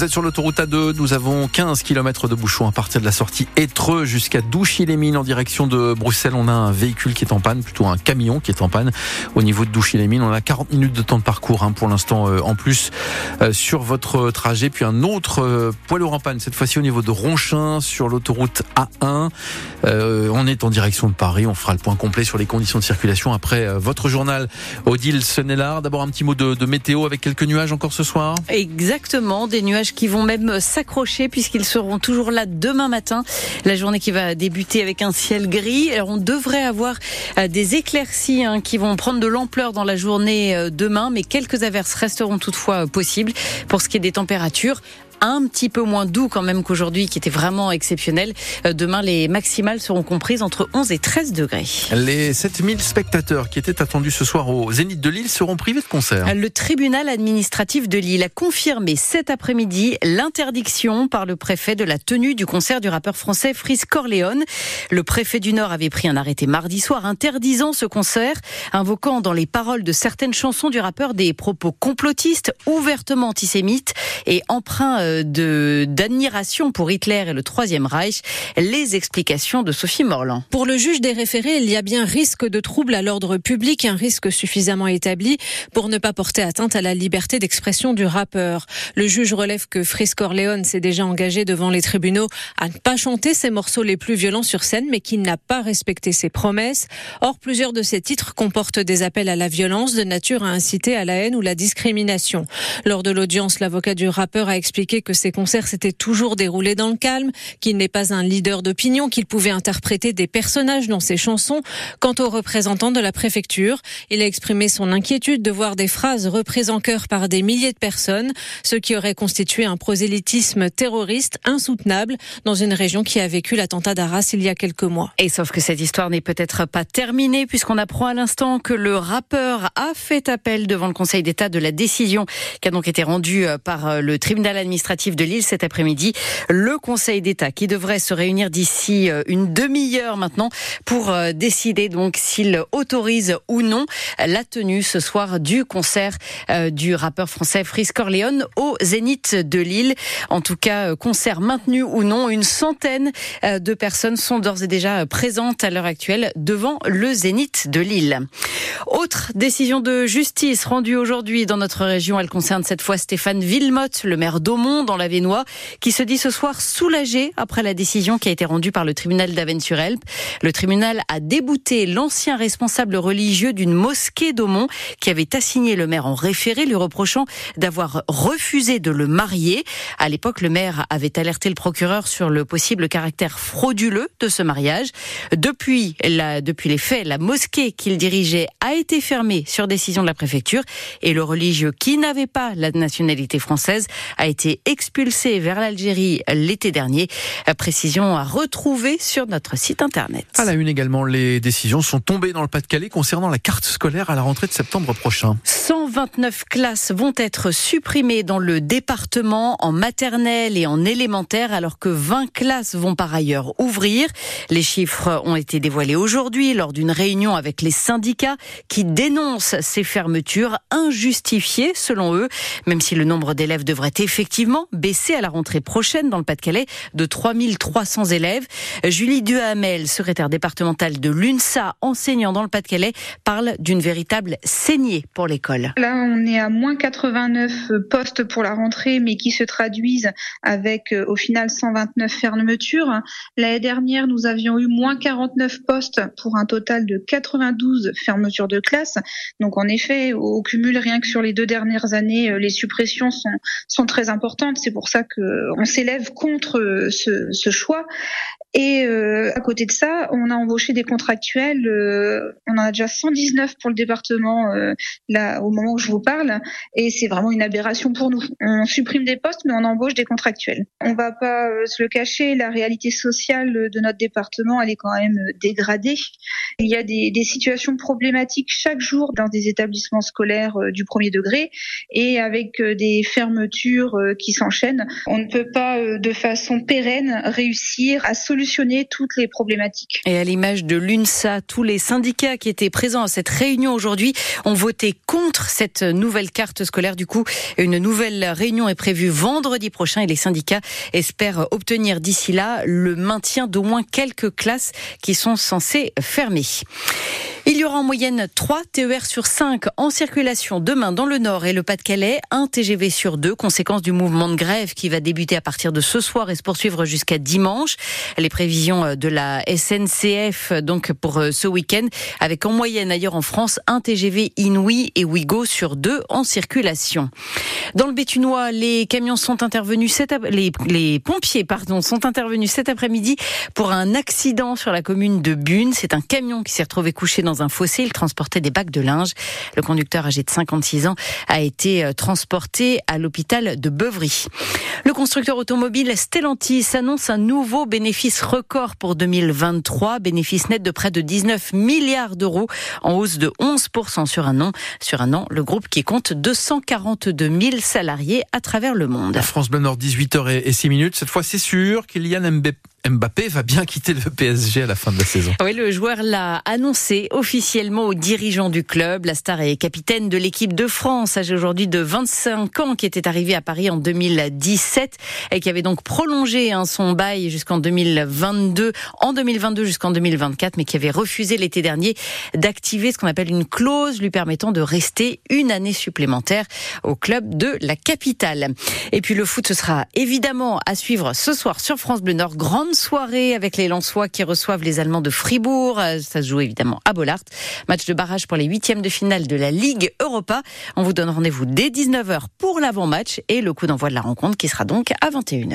Vous êtes sur l'autoroute A2, nous avons 15 km de bouchons à partir de la sortie Étreux jusqu'à Douchy-les-Mines en direction de Bruxelles. On a un véhicule qui est en panne, plutôt un camion qui est en panne au niveau de Douchy-les-Mines. On a 40 minutes de temps de parcours hein, pour l'instant euh, en plus euh, sur votre trajet. Puis un autre euh, poids lourd en panne, cette fois-ci au niveau de Ronchin sur l'autoroute A1. on est en direction de Paris. On fera le point complet sur les conditions de circulation après votre journal Odile Senelard. D'abord un petit mot de, de météo avec quelques nuages encore ce soir. Exactement, des nuages qui vont même s'accrocher puisqu'ils seront toujours là demain matin. La journée qui va débuter avec un ciel gris. Alors on devrait avoir euh, des éclaircies hein, qui vont prendre de l'ampleur dans la journée euh, demain, mais quelques averses resteront toutefois euh, possibles. Pour ce qui est des températures, un petit peu moins doux quand même qu'aujourd'hui, qui était vraiment exceptionnel. Euh, demain, les maximales seront comprises entre 11 et 13 degrés. Les 7000 spectateurs qui étaient attendus ce soir au Zénith de Lille seront privés de concert. Le tribunal administratif de Lille a confirmé cet après-midi l'interdiction par le préfet de la tenue du concert du rappeur français Fris Corleone. Le préfet du Nord avait pris un arrêté mardi soir interdisant ce concert, invoquant dans les paroles de certaines chansons du rappeur des propos complotistes, ouvertement antisémites et emprunts euh, de d'admiration pour Hitler et le Troisième Reich. Les explications de Sophie Morland. Pour le juge des référés, il y a bien risque de trouble à l'ordre public, un risque suffisamment établi pour ne pas porter atteinte à la liberté d'expression du rappeur. Le juge relève que Fris Corleone s'est déjà engagé devant les tribunaux à ne pas chanter ses morceaux les plus violents sur scène, mais qu'il n'a pas respecté ses promesses. Or, plusieurs de ses titres comportent des appels à la violence de nature à inciter à la haine ou la discrimination. Lors de l'audience, l'avocat du rappeur a expliqué que ces concerts s'étaient toujours déroulés dans le calme, qu'il n'est pas un leader d'opinion, qu'il pouvait interpréter des personnages dans ses chansons. Quant aux représentants de la préfecture, il a exprimé son inquiétude de voir des phrases reprises en chœur par des milliers de personnes, ce qui aurait constitué un prosélytisme terroriste insoutenable dans une région qui a vécu l'attentat d'Arras il y a quelques mois. Et sauf que cette histoire n'est peut-être pas terminée puisqu'on apprend à l'instant que le rappeur a fait appel devant le Conseil d'État de la décision qui a donc été rendue euh, par euh, le tribunal administratif de Lille cet après-midi. Le Conseil d'État qui devrait se réunir d'ici euh, une demi-heure maintenant pour euh, décider donc s'il autorise ou non la tenue ce soir du concert euh, du rappeur français Fris Corleone Zénith de Lille. En tout cas, concert maintenu ou non, une centaine de personnes sont d'ores et déjà présentes à l'heure actuelle devant le Zénith de Lille. Autre décision de justice rendue aujourd'hui dans notre région, elle concerne cette fois Stéphane Villemotte, le maire d'Aumont dans la Vénois, qui se dit ce soir soulagé après la décision qui a été rendue par le tribunal d'Avennes-sur-Elbe. Le tribunal a débouté l'ancien responsable religieux d'une mosquée d'Aumont qui avait assigné le maire en référé, lui reprochant d'avoir refusé de le marier. À l'époque, le maire avait alerté le procureur sur le possible caractère frauduleux de ce mariage. Depuis, la, depuis les faits, la mosquée qu'il dirigeait a été fermée sur décision de la préfecture et le religieux qui n'avait pas la nationalité française a été expulsé vers l'Algérie l'été dernier. Précision à retrouver sur notre site internet. À la une également, les décisions sont tombées dans le Pas-de-Calais concernant la carte scolaire à la rentrée de septembre prochain. 129 classes vont être supprimées dans le département en maternelle et en élémentaire alors que 20 classes vont par ailleurs ouvrir. Les chiffres ont été dévoilés aujourd'hui lors d'une réunion avec les syndicats qui dénoncent ces fermetures injustifiées selon eux, même si le nombre d'élèves devrait effectivement baisser à la rentrée prochaine dans le Pas-de-Calais de 3300 élèves. Julie Duhamel, secrétaire départementale de l'UNSA, enseignant dans le Pas-de-Calais, parle d'une véritable saignée pour l'école. Là, on est à moins 89 postes pour la rentrée, mais qui se traduisent avec euh, au final 129 fermetures. L'année dernière, nous avions eu moins 49 postes pour un total de 92 fermetures de classe. Donc en effet, au cumul, rien que sur les deux dernières années, euh, les suppressions sont, sont très importantes. C'est pour ça qu'on s'élève contre ce choix. Et euh, à côté de ça, on a embauché des contractuels. Euh, on en a déjà 119 pour le département euh, là au moment où je vous parle. Et c'est vraiment une aberration pour nous. On supprime des postes, mais on embauche des contractuels. On va pas se le cacher. La réalité sociale de notre département, elle est quand même dégradée. Il y a des, des situations problématiques chaque jour dans des établissements scolaires du premier degré et avec des fermetures qui s'enchaînent. On ne peut pas de façon pérenne réussir à solutionner toutes les problématiques. Et à l'image de l'UNSA, tous les syndicats qui étaient présents à cette réunion aujourd'hui ont voté contre cette nouvelle carte scolaire. Du coup, une nouvelle réunion est prévue vendredi prochain et les syndicats espèrent obtenir d'ici là le maintien d'au moins quelques classes qui sont censées fermer. Il y aura en moyenne 3 TER sur 5 en circulation demain dans le Nord et le Pas-de-Calais, un TGV sur 2, conséquence du mouvement de grève qui va débuter à partir de ce soir et se poursuivre jusqu'à dimanche. Les prévisions de la SNCF donc pour euh, ce week-end, avec en moyenne ailleurs en France un TGV Inouï et Ouigo sur 2 en circulation. Dans le Bétunois, les camions sont intervenus les, pompiers pardon sont intervenus cet après-midi pour un accident sur la commune de Bune. C'est un camion qui s'est retrouvé couché dans un fossé. Il transportait des bacs de linge. Le conducteur âgé de 56 ans a été euh, transporté à l'hôpital de Beuvry. Le constructeur automobile Stellantis annonce un nouveau bénéfice record pour 2023, bénéfice net de près de 19 milliards d'euros, en hausse de 11% sur un an. Sur un an, le groupe qui compte 242 000 salariés à travers le monde. La France Bleu Nord, 18h et 6 minutes. Cette fois, c'est sûr, Kylian Mbappé Mbappé va bien quitter le PSG à la fin de la saison. Oui, le joueur l'a annoncé officiellement aux dirigeants du club. La star est capitaine de l'équipe de France, âgée aujourd'hui de 25 ans, qui était arrivé à Paris en 2017 et qui avait donc prolongé hein, son bail jusqu'en 2022, en 2022 jusqu'en 2024, mais qui avait refusé l'été dernier d'activer ce qu'on appelle une clause lui permettant de rester une année supplémentaire au club de la capitale. Et puis le foot, ce sera évidemment à suivre ce soir sur France Bleu Nord. Grande soirée avec les Lensois qui reçoivent les Allemands de Fribourg. Euh, ça se joue évidemment à Bollard. Match de barrage pour les huitièmes de finale de la Ligue Europa. On vous donne rendez-vous dès 19h pour l'avant-match et le coup d'envoi de la rencontre qui sera donc à 21h.